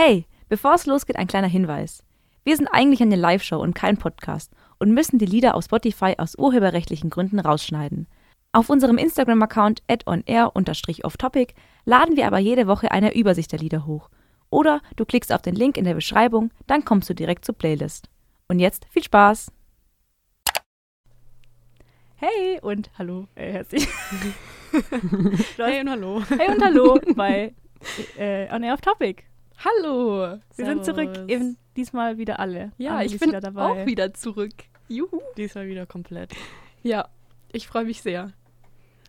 Hey, bevor es losgeht, ein kleiner Hinweis. Wir sind eigentlich eine Live-Show und kein Podcast und müssen die Lieder auf Spotify aus urheberrechtlichen Gründen rausschneiden. Auf unserem Instagram-Account onair-offtopic laden wir aber jede Woche eine Übersicht der Lieder hoch. Oder du klickst auf den Link in der Beschreibung, dann kommst du direkt zur Playlist. Und jetzt viel Spaß! Hey und hallo, äh, herzlich. hey und hallo. Hey und hallo bei äh, On Air of Topic. Hallo. Wir sind zurück, eben diesmal wieder alle. Ja, Amelie ich bin wieder dabei. auch wieder zurück. Juhu. Diesmal wieder komplett. Ja, ich freue mich sehr.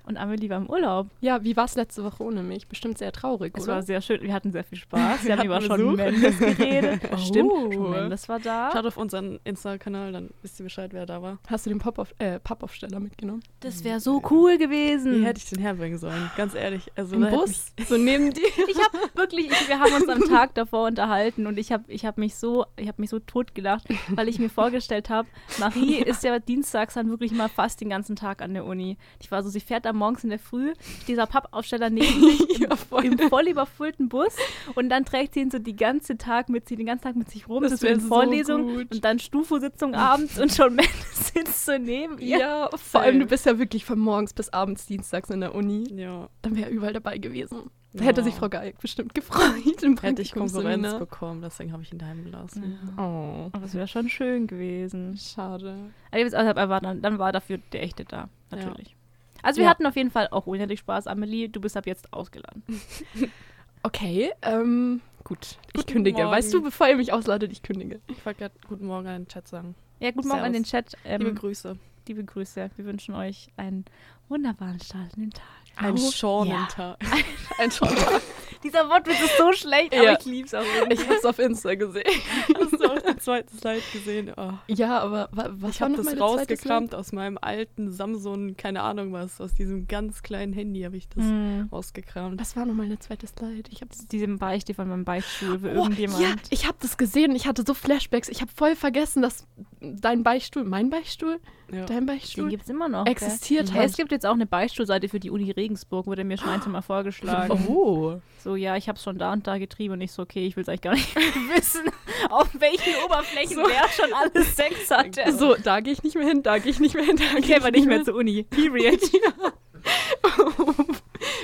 Und Amelie war im Urlaub. Ja, wie war es letzte Woche ohne mich? Bestimmt sehr traurig, Es oder? war sehr schön. Wir hatten sehr viel Spaß. Wir Wir haben über Besuch. Mendes geredet. Oh. Stimmt, Shawn Mendes war da. Schaut auf unseren Insta-Kanal, dann wisst ihr Bescheid, wer da war. Hast du den Pop-Auf- äh, Pappaufsteller mitgenommen? Das wäre so cool Wie gewesen. hätte ich den herbringen sollen? Ganz ehrlich. Also, Im Bus? So neben dir? Ich habe wirklich, ich, wir haben uns am Tag davor unterhalten und ich habe ich hab mich so, ich habe mich so tot gelacht, weil ich mir vorgestellt habe, Marie ist ja dienstags dann wirklich mal fast den ganzen Tag an der Uni. Ich war so, sie fährt am morgens in der Früh, dieser Pappaufsteller neben sich im, Ja, voll. im voll überfüllten Bus und dann trägt sie ihn so die ganze Tag mit sie den ganzen Tag mit sich rum. Das Das, ist so Vorlesung gut. und dann Stufo-Sitzung abends und schon Mendes sitzt so neben ihr. Ja, vor allem du bist ja wirklich von morgens bis abends dienstags in der Uni. Ja, Dann wäre er überall dabei gewesen. Da Ja. hätte sich Frau Geig bestimmt gefreut im hätte ich Konkurrenz Praktikumsseminar. bekommen, deswegen habe ich ihn daheim gelassen. Oh, Aber das wäre schon schön gewesen. schade. Aber also, er war dann, dann war dafür der echte da, natürlich. Also wir Ja. hatten auf jeden Fall auch unendlich Spaß. Amelie, du bist ab jetzt ausgeladen. Okay, ähm, gut. Ich Guten kündige. Morgen. Weißt du, bevor ihr mich ausladet, ich kündige. Ich wollte gerade Guten Morgen an den Chat sagen. Ja, guten Morgen an den. Chat. Ähm, Liebe Grüße. liebe Grüße. Wir wünschen euch einen wunderbaren Start in den Tag. Ein Auf- Schornentag. Ein Schontag. Dieser Wortwitz ist so schlecht, Ja. aber ich lieb's auch irgendwie. Ich hab's auf Insta gesehen. Hast auch den zweiten Slide gesehen? Oh. Ja, aber wa was Ich war habe noch das zweite rausgekramt aus meinem alten Samsung, keine Ahnung was, aus diesem ganz kleinen Handy habe ich das Hm. rausgekramt. Was war nochmal der zweite Slide? Ich hab's Diese Beichte von meinem Beichtstuhl für Oh, irgendjemand. ja, ich habe das gesehen. Ich hatte so Flashbacks. Ich habe voll vergessen, dass dein Beichtstuhl, mein Beichtstuhl, Ja. dein Den Beichtstuhl gibt's immer noch. existiert Ja, es hat. gibt jetzt auch eine Beichtstuhlseite für die Uni Regensburg, wurde mir schon ein, Mal vorgeschlagen. Oh. So, ja, ich hab's schon da und da getrieben und ich so, okay, ich will's eigentlich gar nicht wissen, auf welchen Oberflächen So. wer schon alles Sex hatte. So, da gehe ich nicht mehr hin, da gehe ich nicht mehr hin, da ich gehe geh aber nicht mehr zur Uni. Period.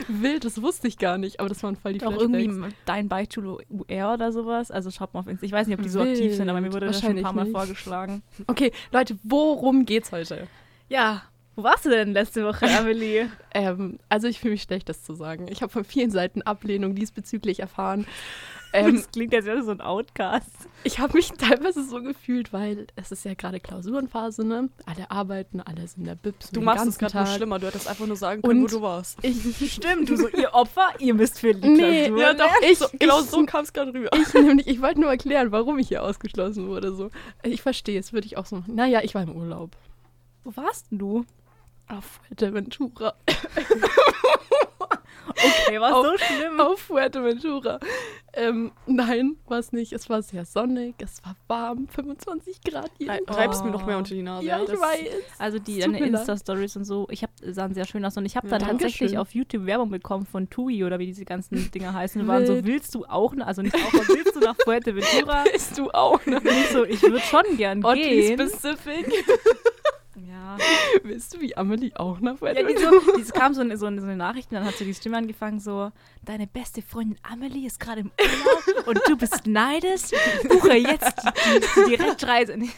Wild, das wusste ich gar nicht, aber das waren voll die Auch Flashbacks. irgendwie dein Beichtstuhl UR oder sowas. Also schaut mal auf Insta. Ich weiß nicht, ob die so aktiv Wild. sind, aber mir wurde das schon ein paar Mal nicht. vorgeschlagen. Okay, Leute, worum geht's heute? Ja, wo warst du denn letzte Woche, Amelie? Ähm, also ich fühle mich schlecht, das zu sagen. Ich habe von vielen Seiten Ablehnung diesbezüglich erfahren. Ähm, das klingt, als wäre so ein Outcast. ich habe mich teilweise so gefühlt, weil es ist ja gerade Klausurenphase, ne? Alle arbeiten, alle sind in der Bips. Du machst es gerade schlimmer. Du hättest einfach nur sagen können, Und- wo du warst. Ich, Stimmt, du so, ihr Opfer, ihr müsst für die Nee, Klausur ja, doch, ich, so, genau ich, so kam es gerade rüber. Ich nämlich, ich wollte nur erklären, warum ich hier ausgeschlossen wurde. So. Ich verstehe es, würde ich auch so machen. Naja, ich war im Urlaub. Wo warst denn du? Auf Fuerteventura. Okay, war so schlimm. Auf Fuerteventura. Ähm, nein, war es nicht. Es war sehr sonnig, es war warm, 25 Grad hier. Nein, Reibst mir noch mehr unter die Nase. ja, ich Das- weiß. Also die deine. Insta-Stories und so, ich hab, sahen sehr schön aus und ich habe Ja, dann tatsächlich auf YouTube Werbung bekommen von TUI oder wie diese ganzen Dinger heißen. Und waren so, willst du auch, also nicht auch, aber willst du nach Fuerteventura? Bist du auch, ne? Und ich so, ich würde schon gern Oddly gehen. specific. Ja. Willst du wie Amelie auch nach Ja, die so, es kam so eine, so, eine, so eine Nachricht und dann hat so die Stimme angefangen, so, deine beste Freundin Amelie ist gerade im Urlaub und du bist neidisch, buche jetzt die, die Direktreise. Nein.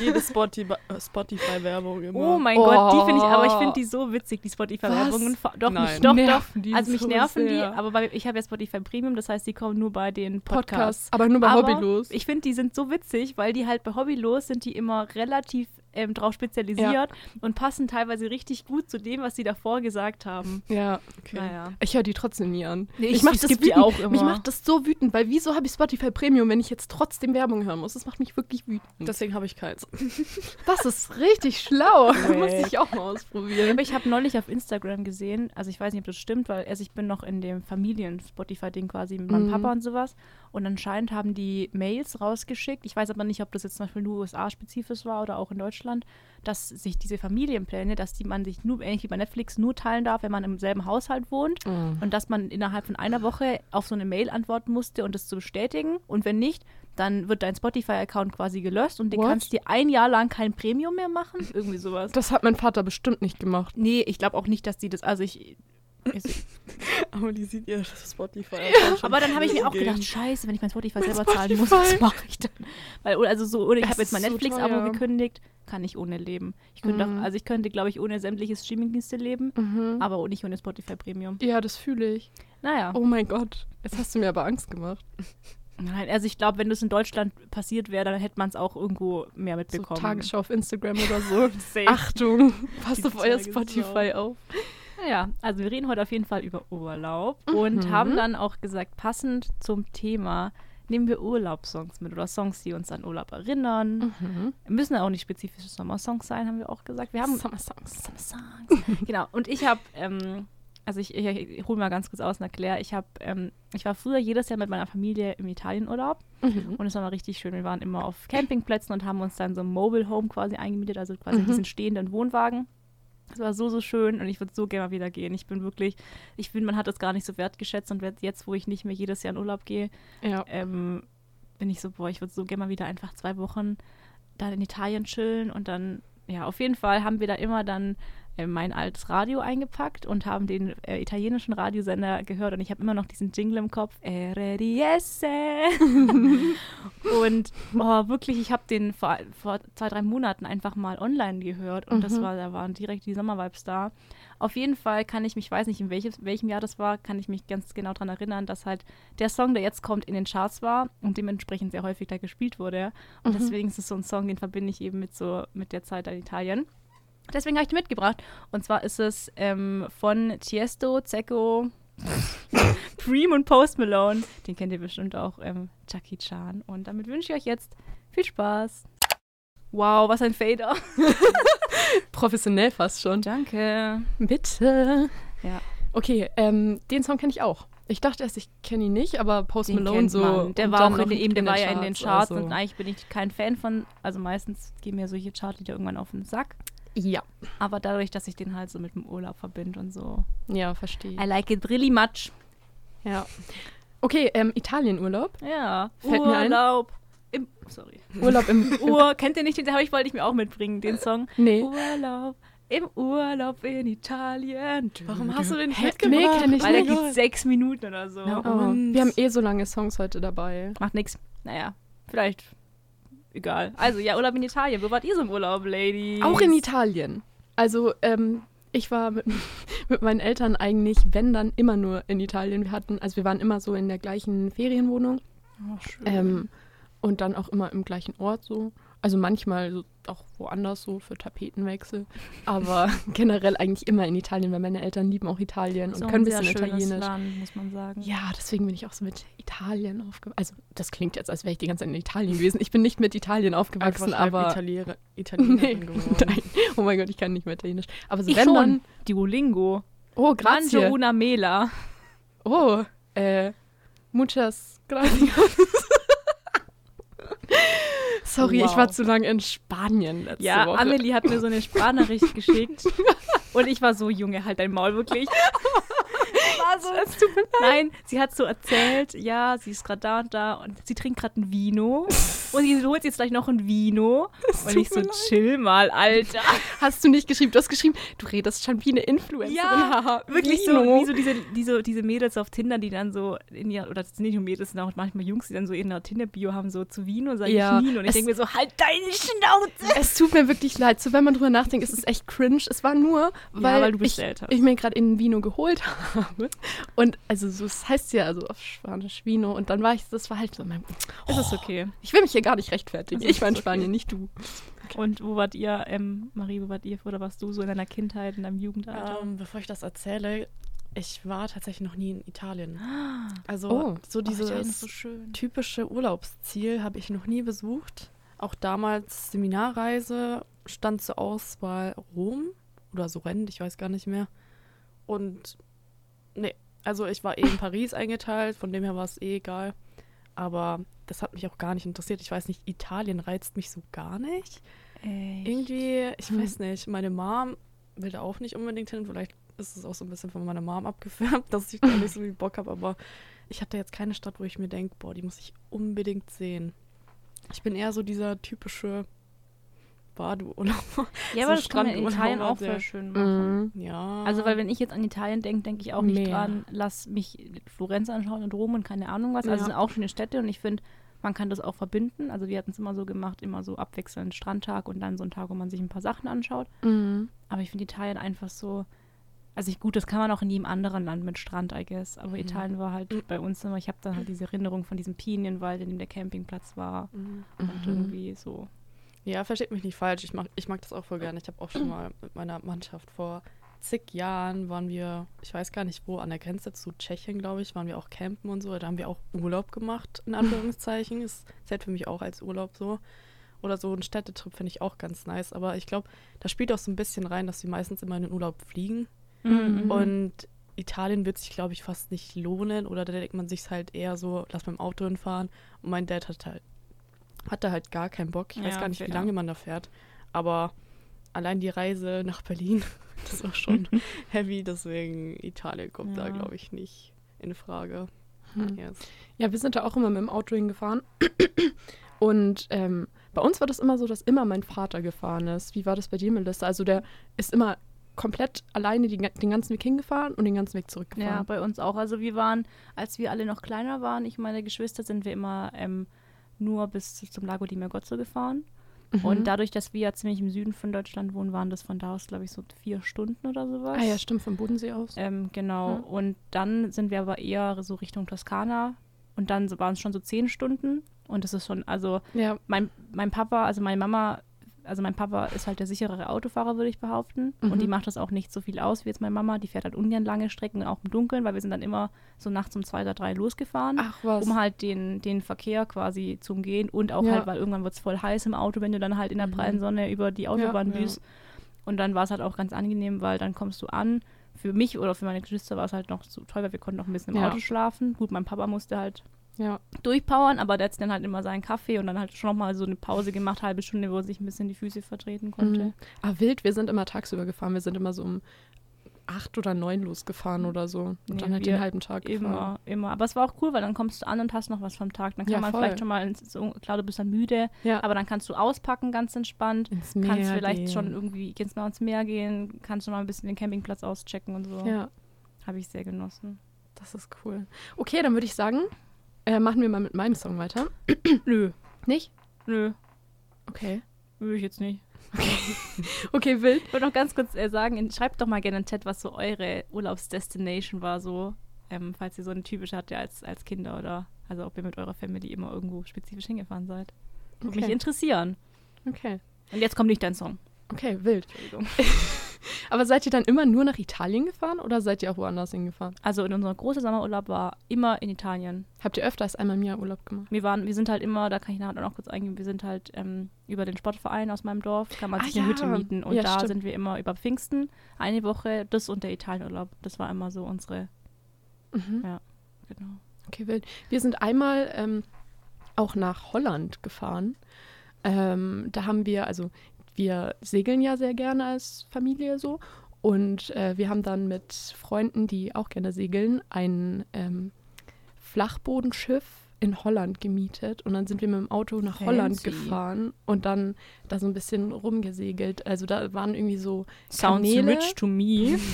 Jede äh, Spotify-Werbung immer. Oh mein Gott, die finde ich, aber ich Oh. finde die so witzig, die Spotify-Werbungen. Doch, Nein. mich, doch, Nerven die doch. Also mich so nerven die, sehr. aber bei, ich habe ja Spotify Premium, das heißt, die kommen nur bei den Podcasts. Podcasts, aber nur bei aber Hobbylos. Ich finde, die sind so witzig, weil die halt bei Hobbylos sind die immer relativ ähm, drauf spezialisiert und passen teilweise richtig gut zu dem, was sie davor gesagt haben. ja, Okay. Naja. ich höre die trotzdem nie an. Nee, ich ich- mach das wütend. auch immer. Mich macht das so wütend, weil wieso habe ich Spotify Premium, wenn ich jetzt trotzdem Werbung hören muss? Das macht mich wirklich wütend. Deswegen habe ich keins. Das ist richtig schlau. Nee. Muss ich auch mal ausprobieren. Aber ich habe neulich auf Instagram gesehen, also ich weiß nicht, ob das stimmt, weil erst ich bin noch in dem Familien-Spotify-Ding quasi mit meinem Mhm. Papa und sowas. Und anscheinend haben die Mails rausgeschickt. Ich weiß aber nicht, ob das jetzt zum Beispiel nur USA-spezifisch war oder auch in Deutschland, dass sich diese Familienpläne, dass die man sich nur, ähnlich wie bei Netflix, nur teilen darf, wenn man im selben Haushalt wohnt. Mhm. Und dass man innerhalb von einer Woche auf so eine Mail antworten musste und das zu bestätigen. Und wenn nicht, dann wird dein Spotify-Account quasi gelöscht und du kannst dir ein Jahr lang kein Premium mehr machen. Irgendwie sowas. Das hat mein Vater bestimmt nicht gemacht. Nee, ich glaube auch nicht, dass die das. Also ich. die sieht ihr Spotify. aber dann habe ich mir auch gedacht, scheiße, wenn ich mein Spotify selber zahlen muss, was Spotify. mache ich dann? Weil, also so, oder ich habe jetzt mein so Netflix-Abo gekündigt, kann ich ohne leben. Ich könnte Mhm. auch, also ich könnte, glaube ich, ohne sämtliche Streamingdienste leben, Mhm. aber nicht ohne Spotify Premium. Ja, das fühle ich. Naja. Oh mein Gott. Jetzt hast du mir aber Angst gemacht. Nein, also ich glaube, wenn das in Deutschland passiert wäre, dann hätte man es auch irgendwo mehr So mitbekommen. Tagesschau auf Instagram oder so. Achtung, passt auf euer. Spotify auf. Ja, also wir reden heute auf jeden Fall über Urlaub und Mhm. haben dann auch gesagt, passend zum Thema nehmen wir Urlaubssongs mit oder Songs, die uns an Urlaub erinnern. Mhm. Müssen ja auch nicht spezifische Sommersongs sein, haben wir auch gesagt. Wir haben Summer Songs. Sommersongs. genau. Und ich habe, ähm, also ich, ich, ich hole mal ganz kurz aus und erkläre, ich habe, ähm, ich war früher jedes Jahr mit meiner Familie im Italienurlaub Mhm. und es war mal richtig schön. Wir waren immer auf Campingplätzen und haben uns dann so ein Mobile Home quasi eingemietet, also quasi Mhm. diesen stehenden Wohnwagen. Das war so, so schön und ich würde so gerne mal wieder gehen. Ich bin wirklich, ich finde, man hat das gar nicht so wertgeschätzt und jetzt, wo ich nicht mehr jedes Jahr in Urlaub gehe, Ja. ähm, bin ich so, boah, ich würde so gerne mal wieder einfach zwei Wochen da in Italien chillen und dann, ja, auf jeden Fall haben wir da immer dann mein altes Radio eingepackt und haben den äh, italienischen Radiosender gehört und ich habe immer noch diesen Jingle im Kopf. RDS. und oh, wirklich, ich habe den vor, vor zwei, drei Monaten einfach mal online gehört und das Mhm. war, da waren direkt die Sommervibes da. Auf jeden Fall kann ich mich, weiß nicht, in welches, welchem Jahr das war, kann ich mich ganz genau daran erinnern, dass halt der Song, der jetzt kommt, in den Charts war und dementsprechend sehr häufig da gespielt wurde. Und Mhm. deswegen ist es so ein Song, den verbinde ich eben mit so mit der Zeit in Italien. Deswegen habe ich den mitgebracht. Und zwar ist es ähm, von Tiesto, Zecco, Preem und Post Malone. Den kennt ihr bestimmt auch, ähm, Jackie Chan. Und damit wünsche ich euch jetzt viel Spaß. Wow, was ein Fader. Professionell fast schon. Danke. Bitte. Ja. Okay, ähm, den Song kenne ich auch. Ich dachte erst, ich kenne ihn nicht, aber Post Den Malone kennt so. man. Der und war in, noch den- eben, der in war ja in den Charts also. und eigentlich bin ich kein Fan von, also meistens gehen mir solche Chartlieder irgendwann auf den Sack. Ja, Aber dadurch, dass ich den halt so mit dem Urlaub verbinde und so. ja, verstehe. I like it really much. Ja. Okay, ähm, Italienurlaub. Ja. Fällt. Urlaub. Im, sorry. Urlaub im. im Ur, kennt ihr nicht den? Ich, wollte ich mir auch mitbringen, den Song. nee. Urlaub. Im Urlaub in Italien. Warum hast du den nicht mitgebracht? Nee, kenn ich Weil der nicht. geht sechs Minuten oder so. Oh, wir haben eh so lange Songs heute dabei. Macht nix. Naja, vielleicht. Egal. Also, ja, Urlaub in Italien. Wo wart ihr so im Urlaub, Ladies? Auch in Italien. Also, ähm, ich war mit, mit meinen Eltern eigentlich, wenn dann, immer nur in Italien. Wir hatten, also wir waren immer so in der gleichen Ferienwohnung Oh, schön. ähm, und dann auch immer im gleichen Ort so. Also manchmal so auch woanders so für Tapetenwechsel. Aber generell eigentlich immer in Italien, weil meine Eltern lieben auch Italien So und können ein bisschen Italienisch. Land, muss man sagen. Ja, deswegen bin ich auch so mit Italien aufgewachsen. Also, das klingt jetzt, als wäre ich die ganze Zeit in Italien gewesen. Ich bin nicht mit Italien aufgewachsen, aber. Italiener, Nee, Italienerin geworden. nein. Oh mein Gott, ich kann nicht mehr Italienisch. Aber so Ich wenn schon. dann. Duolingo. Oh, grazie. una mela. Oh, äh, muchas gracias. Sorry, Wow. ich war zu lange in Spanien letzte Ja, Woche. Amelie hat mir so eine Sprachnachricht geschickt. Und ich war so, Junge, halt dein Maul wirklich. so. Nein, sie hat so erzählt, ja, sie ist gerade da und da und sie trinkt gerade ein Vino. Und sie holt jetzt gleich noch ein Vino. Und ich so, mir chill mal, Alter. Hast du nicht geschrieben? Du hast geschrieben, du redest schon wie eine Influencerin. Ja, Wirklich so, Vino. wie so diese, diese, diese Mädels auf Tinder, die dann so in ihr, oder das sind nicht nur Mädels, sind auch manchmal Jungs, die dann so in der Tinder-Bio haben, so zu Vino, sage Ja, ich nie. Und ich denke mir so, halt deine Schnauze. Es tut mir wirklich leid. So, wenn man drüber nachdenkt, ist es echt cringe. Es war nur, weil, weil du ich, ich mir gerade in Vino geholt habe. Und also so, es heißt ja also auf Spanisch Vino. Und dann war ich, das war halt so mein. Es ist okay. Ich will mich hier gar nicht rechtfertigen. Das Ich war in ist Spanien, okay. nicht du. Und wo wart ihr, ähm, Marie, wo wart ihr oder warst du so in deiner Kindheit, in deinem Jugendalter? Ähm, bevor ich das erzähle, ich war tatsächlich noch nie in Italien. Also Oh. so ist dieses so schön. typische Urlaubsziel habe ich noch nie besucht. Auch damals Seminarreise stand zur Auswahl Rom oder Sorrent, ich weiß gar nicht mehr. Und nee, also ich war eh in Paris eingeteilt, von dem her war es eh egal. aber das hat mich auch gar nicht interessiert. Ich weiß nicht, Italien reizt mich so gar nicht. Echt? Irgendwie, ich Hm. weiß nicht, meine Mom will da auch nicht unbedingt hin. Vielleicht ist es auch so ein bisschen von meiner Mom abgefärbt, dass ich da nicht so viel Bock habe, aber ich hatte jetzt keine Stadt, wo ich mir denke, boah, die muss ich unbedingt sehen. Ich bin eher so dieser typische Badeurlauber. Ja, so aber das kann man in Italien auch voll schön machen. Mhm. Ja. Also, weil wenn ich jetzt an Italien denke, denke ich auch nicht Meer. dran, lass mich Florenz anschauen und Rom und keine Ahnung was. Also, es Ja. sind auch schöne Städte und ich finde, man kann das auch verbinden. Also, wir hatten es immer so gemacht, immer so abwechselnd Strandtag und dann so ein Tag, wo man sich ein paar Sachen anschaut. Mhm. Aber ich finde Italien einfach so. Also ich, gut, das kann man auch in jedem anderen Land mit Strand, I guess. Aber Italien war halt Mhm. bei uns immer, ich habe dann halt diese Erinnerung von diesem Pinienwald, in dem der Campingplatz war. Mhm. Und Mhm. irgendwie so. Ja, versteht mich nicht falsch. Ich mag, ich mag das auch voll gerne. Ich habe auch schon mal mit meiner Mannschaft vor zig Jahren waren wir, ich weiß gar nicht wo, an der Grenze zu Tschechien, glaube ich, waren wir auch campen und so. Da haben wir auch Urlaub gemacht, in Anführungszeichen. Es zählt für mich auch als Urlaub so. Oder so ein Städtetrip finde ich auch ganz nice. Aber ich glaube, da spielt auch so ein bisschen rein, dass wir meistens immer in den Urlaub fliegen. Mhm. Und Italien wird sich, glaube ich, fast nicht lohnen. Oder da denkt man sich halt eher so, lass mit dem Auto hinfahren. Und mein Dad hat halt, hatte halt gar keinen Bock. Ich weiß Ja, gar nicht, wie fair. lange man da fährt. Aber allein die Reise nach Berlin, das war schon heavy. Deswegen Italien kommt da, Ja. glaube ich, nicht in Frage. Mhm. Yes. Ja, wir sind da auch immer mit dem Auto hingefahren. Und ähm, bei uns war das immer so, dass immer mein Vater gefahren ist. Wie war das bei dir, Melissa? Also der ist immer komplett alleine die, den ganzen Weg hingefahren und den ganzen Weg Ja, zurückgefahren. bei uns auch. Also wir waren, als wir alle noch kleiner waren, ich meine Geschwister, sind wir immer ähm, nur bis zum Lago di Mergozzo gefahren. Mhm. Und dadurch, dass wir ja ziemlich im Süden von Deutschland wohnen, waren das von da aus, glaube ich, so vier Stunden oder sowas. Ah ja, stimmt, vom Bodensee aus. Ähm, genau. Ja. Und dann sind wir aber eher so Richtung Toskana. Und dann waren es schon so zehn Stunden. Und das ist schon, also Ja. mein, mein Papa, also meine Mama, also mein Papa ist halt der sicherere Autofahrer, würde ich behaupten. Mhm. Und die macht das auch nicht so viel aus wie jetzt meine Mama. Die fährt halt ungern lange Strecken, auch im Dunkeln, weil wir sind dann immer so nachts um zwei oder drei losgefahren, Ach was. um halt den, den Verkehr quasi zu umgehen. Und auch Ja. halt, weil irgendwann wird es voll heiß im Auto, wenn du dann halt in der Mhm. prallen Sonne über die Autobahn ja. düst. Und dann war es halt auch ganz angenehm, weil dann kommst du an. Für mich oder für meine Geschwister war es halt noch so toll, weil wir konnten noch ein bisschen im Ja. Auto schlafen. Gut, mein Papa musste halt ja. durchpowern, aber der hat dann halt immer seinen Kaffee und dann halt schon noch mal so eine Pause gemacht, halbe Stunde, wo er sich ein bisschen die Füße vertreten konnte. Mhm. Ah, wild, wir sind immer tagsüber gefahren. Wir sind immer so um acht oder neun losgefahren oder so. Und Nee, dann halt den halben Tag gefahren. Immer, immer. Aber es war auch cool, weil dann kommst du an und hast noch was vom Tag. Dann kann Ja, man voll. vielleicht schon mal, ins, so, klar, du bist dann müde, Ja. aber dann kannst du auspacken, ganz entspannt. ins kannst Meer vielleicht gehen. schon irgendwie, kannst mal ins Meer gehen, kannst schon mal ein bisschen den Campingplatz auschecken und so. Ja, Habe ich sehr genossen. das ist cool. Okay, dann würde ich sagen, äh, machen wir mal mit meinem Song weiter. Nö, Nicht? nö, Okay. will ich jetzt nicht. Okay, wild. Ich wollte noch ganz kurz äh, sagen, schreibt doch mal gerne in den Chat, was so eure Urlaubsdestination war, so, ähm, falls ihr so eine typische hattet als, als Kinder oder also ob ihr mit eurer Family immer irgendwo spezifisch hingefahren seid. Würde mich Okay. interessieren. okay. Und jetzt kommt nicht dein Song. Okay, wild. Entschuldigung. Aber seid ihr dann immer nur nach Italien gefahren oder seid ihr auch woanders hingefahren? Also in unserem großen Sommerurlaub war immer in Italien. Habt ihr öfter als einmal im Jahr Urlaub gemacht? Wir waren, wir sind halt immer, da kann ich nachher noch kurz eingehen, wir sind halt ähm, über den Sportverein aus meinem Dorf, kann man Ah, sich eine ja. Hütte mieten und Ja, da stimmt. sind wir immer über Pfingsten eine Woche, das und der Italienurlaub. Das war immer so unsere, Mhm. genau. Okay, wild. Wir sind einmal ähm, auch nach Holland gefahren. Ähm, da haben wir, also wir segeln ja sehr gerne als Familie so. Und äh, wir haben dann mit Freunden, die auch gerne segeln, ein ähm, Flachbodenschiff in Holland gemietet. Und dann sind wir mit dem Auto nach Holland Fancy. gefahren und dann da so ein bisschen rumgesegelt. Also da waren irgendwie so Sounds Kanäle. rich to me.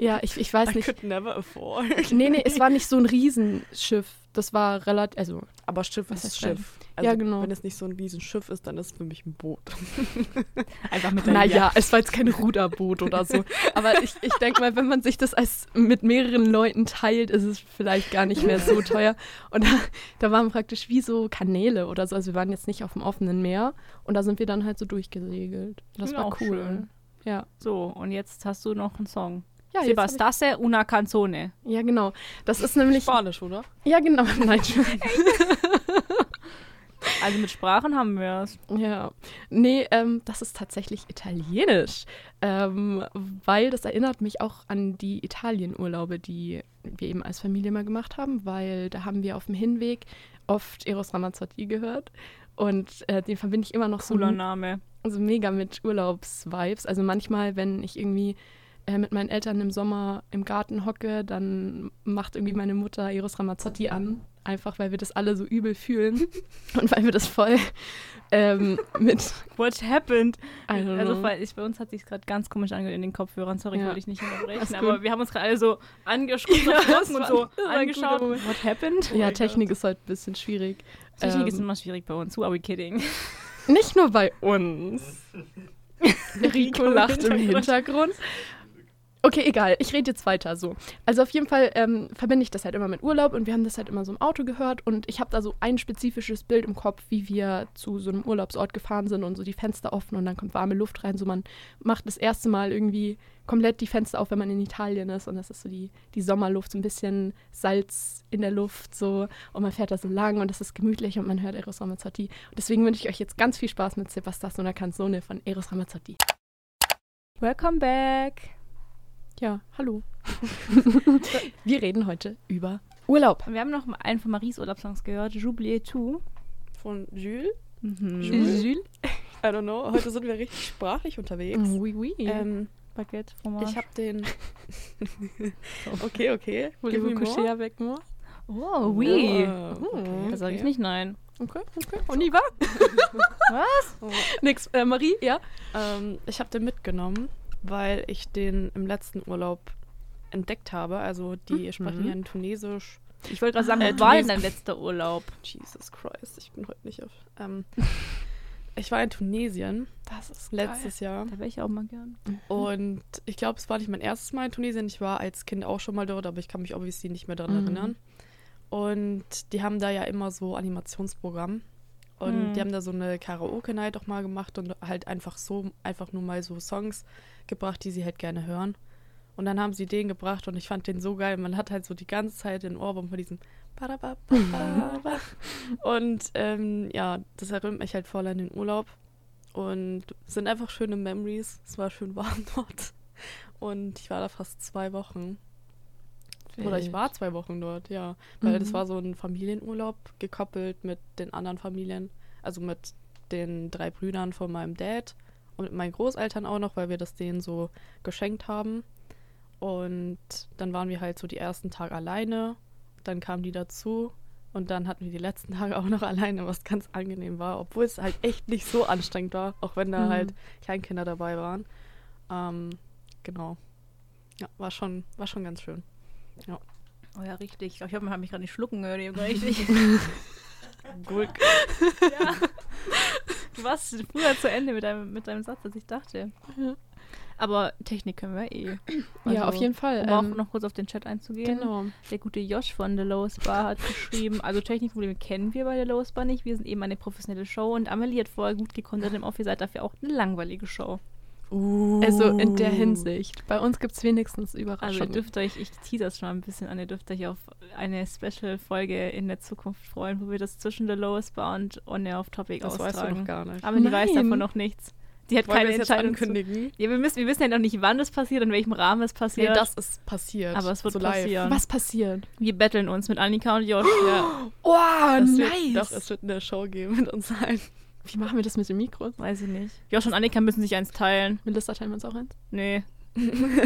Ja, ich, ich weiß I nicht. could never afford. Nee, nee, es war nicht so ein Riesenschiff. Das war relativ, also Aber Schiff Was ist heißt denn? Schiff. Ja, genau. Wenn es nicht so ein Riesenschiff ist, dann ist es für mich ein Boot. Einfach mit Naja, es war jetzt kein Ruderboot oder so. Aber ich, ich denke mal, wenn man sich das als mit mehreren Leuten teilt, ist es vielleicht gar nicht mehr so teuer. Und da, da waren praktisch wie so Kanäle oder so. Also wir waren jetzt nicht auf dem offenen Meer. Und da sind wir dann halt so durchgesegelt. Das Ja, war cool. schön. Ja. So, und jetzt hast du noch einen Song. Ja, Ja, Sebastase una canzone. ja, genau. Das ist nämlich. Spanisch, oder? Ja, genau. Nein, Also mit Sprachen haben wir es. Ja, nee, ähm, das ist tatsächlich italienisch, ähm, weil das erinnert mich auch an die Italienurlaube, die wir eben als Familie mal gemacht haben, weil da haben wir auf dem Hinweg oft Eros Ramazzotti gehört. Und äh, den verbinde ich immer noch so Cooler Name. also mega mit Urlaubsvibes. Also manchmal, wenn ich irgendwie äh, mit meinen Eltern im Sommer im Garten hocke, dann macht irgendwie meine Mutter Eros Ramazzotti an. Einfach weil wir das alle so übel fühlen und weil wir das voll ähm, mit. What happened? Also ich, bei uns hat sich gerade ganz komisch angehört in den Kopfhörern. Sorry, ich Ja. wollte dich nicht unterbrechen, aber wir haben uns gerade alle so angeschaut Ja, und so angeschaut. What happened? ja, mein Technik ist heute ein bisschen schwierig. Technik Ähm, ist immer schwierig bei uns. Who are we kidding? Nicht nur bei uns. Rico lacht im Hintergrund. Okay, egal. Ich rede jetzt weiter so. Also auf jeden Fall ähm, verbinde ich das halt immer mit Urlaub und wir haben das halt immer so im Auto gehört und ich habe da so ein spezifisches Bild im Kopf, wie wir zu so einem Urlaubsort gefahren sind und so die Fenster offen und dann kommt warme Luft rein. So man macht das erste Mal irgendwie komplett die Fenster auf, wenn man in Italien ist und das ist so die, die Sommerluft, so ein bisschen Salz in der Luft so und man fährt da so lang und es ist gemütlich und man hört Eros Ramazzotti. Und deswegen wünsche ich euch jetzt ganz viel Spaß mit Sebastas una Canzone von Eros Ramazzotti. Welcome back. Ja, hallo. Wir reden heute über Urlaub. Wir haben noch mal einen von Maries Urlaubssongs gehört, J'oubliais tout. Von Jules. Mhm. Jules? Jules? I don't know. Heute sind wir richtig sprachlich unterwegs. Oui, oui. Ähm, Baguette, Fromage. ich habe den. okay, okay. Voulez-vous coucher avec moi? oh, oui. Ah, okay, Da sage ich okay. nicht nein. Okay, okay. On y va? Was? Oh. Nix. Äh, Marie, ja? Ähm, ich habe den mitgenommen, weil ich den im letzten Urlaub entdeckt habe. Also die sprechen ja in Tunesisch. Ich wollte gerade sagen, Äh, war denn dein letzter Urlaub? Jesus Christ, ich bin heute nicht auf. Ähm, ich war in Tunesien Das ist letztes Jahr. Da wäre ich auch mal gern. Und ich glaube, es war nicht mein erstes Mal in Tunesien. Ich war als Kind auch schon mal dort, aber ich kann mich obviously nicht mehr daran Mhm. erinnern. Und die haben da ja immer so Animationsprogramm. Und Mhm. die haben da so eine Karaoke-Night auch mal gemacht und halt einfach so, einfach nur mal so Songs gebracht, die sie halt gerne hören. Und dann haben sie den gebracht und ich fand den so geil. Man hat halt so die ganze Zeit den Ohrwurm von diesem. Und ähm, ja, das erinnert mich halt voll an den Urlaub. Und es sind einfach schöne Memories. Es war schön warm dort. Und ich war da fast zwei Wochen. Oder ich war zwei Wochen dort, ja. Weil das Mhm. war so ein Familienurlaub gekoppelt mit den anderen Familien. Also mit den drei Brüdern von meinem Dad und mit meinen Großeltern auch noch, weil wir das denen so geschenkt haben. Und dann waren wir halt so die ersten Tage alleine. Dann kamen die dazu. Und dann hatten wir die letzten Tage auch noch alleine, was ganz angenehm war, obwohl es halt echt nicht so anstrengend war, auch wenn da Mhm. halt Kleinkinder dabei waren. Ähm, genau. Ja, war schon, war schon ganz schön. Oh ja, richtig. Ich habe mich gerade nicht schlucken gehört. Richtig. Gut. ja. Du warst früher zu Ende mit deinem, mit deinem Satz, als ich dachte. Ja. Aber Technik können wir eh. ja, Also, auf jeden Fall. Um auch ähm, noch kurz auf den Chat einzugehen. Genau. Der gute Josh von The Lowest Bar hat geschrieben, also Technikprobleme kennen wir bei The Lowest Bar nicht. Wir sind eben eine professionelle Show und Amelie hat vorher gut gekontert im Off. Ihr seid dafür auch eine langweilige Show. Also in der Hinsicht. Bei uns gibt es wenigstens Also ihr Überraschungen. dürft euch, ich teaser es schon mal ein bisschen an, ihr dürft euch auf eine Special-Folge in der Zukunft freuen, wo wir das zwischen The Lowest Bar und On Air Off Topic Das weißt du austragen. noch gar nicht. Amelie weiß Nein. davon noch nichts. Die hat Wollen wir keine es jetzt Entscheidung. Zu. ankündigen? Ja, wir, müssen, wir wissen ja noch nicht, wann das passiert, in welchem Rahmen es Nee, passiert. das ist passiert. aber es wird so live. passieren. Was passiert? Wir betteln uns mit Annika und Josh. Ja, Oh, es nice. wird, doch, es wird eine Show geben mit uns allen. Wie machen wir das mit den Mikros? Weiß ich nicht. Josh und Annika müssen sich eins teilen. Melissa teilen wir uns auch eins. Nee.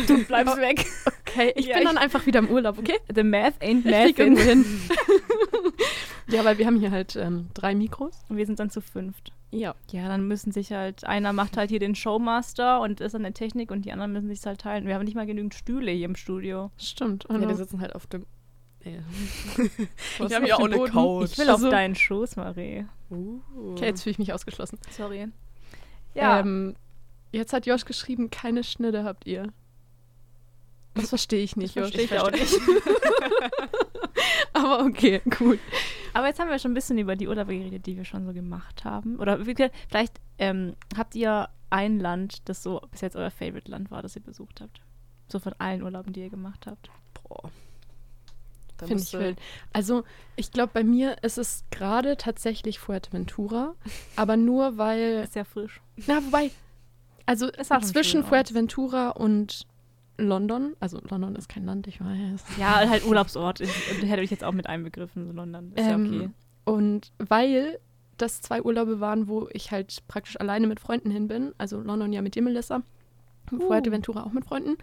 Du bleibst weg. Okay, ich Ja, bin ich- dann einfach wieder im Urlaub, okay? The math ain't math. hin. ja, weil wir haben hier halt ähm, drei Mikros. Und wir sind dann zu fünft. Ja. Ja, dann müssen sich halt, einer macht halt hier den Showmaster und ist an der Technik und die anderen müssen sich halt teilen. Wir haben nicht mal genügend Stühle hier im Studio. Stimmt. Ja, wir sitzen halt auf dem. Ja. Was Ich habe ja auch eine Boden? Couch. Ich will Also- auf deinen Schoß, Marie. Uh. okay, jetzt fühle ich mich ausgeschlossen. Sorry. Ja, Ähm, jetzt hat Josh geschrieben, keine Schnitte habt ihr. Das verstehe ich nicht, das verstehe ich auch nicht. Aber okay, gut. Aber jetzt haben wir schon ein bisschen über die Urlaube geredet, die wir schon so gemacht haben. Oder wie gesagt, vielleicht ähm, habt ihr ein Land, das so bis jetzt euer Favorite-Land war, das ihr besucht habt. So von allen Urlauben, die ihr gemacht habt. Boah. Finde ich wild. Also, ich glaube, bei mir ist es gerade tatsächlich Fuerteventura. aber nur weil. Ist ja frisch. Na, wobei. Also, zwischen. Fuerteventura und London. Also, London ist kein Land, ich weiß. Ja, halt Urlaubsort. Ich, hätte ich jetzt auch mit einbegriffen, so London. Ist Ähm, ja okay. Und weil das zwei Urlaube waren, wo ich halt praktisch alleine mit Freunden hin bin, also London ja mit dir, Melissa, Uh. Fuerteventura auch mit Freunden.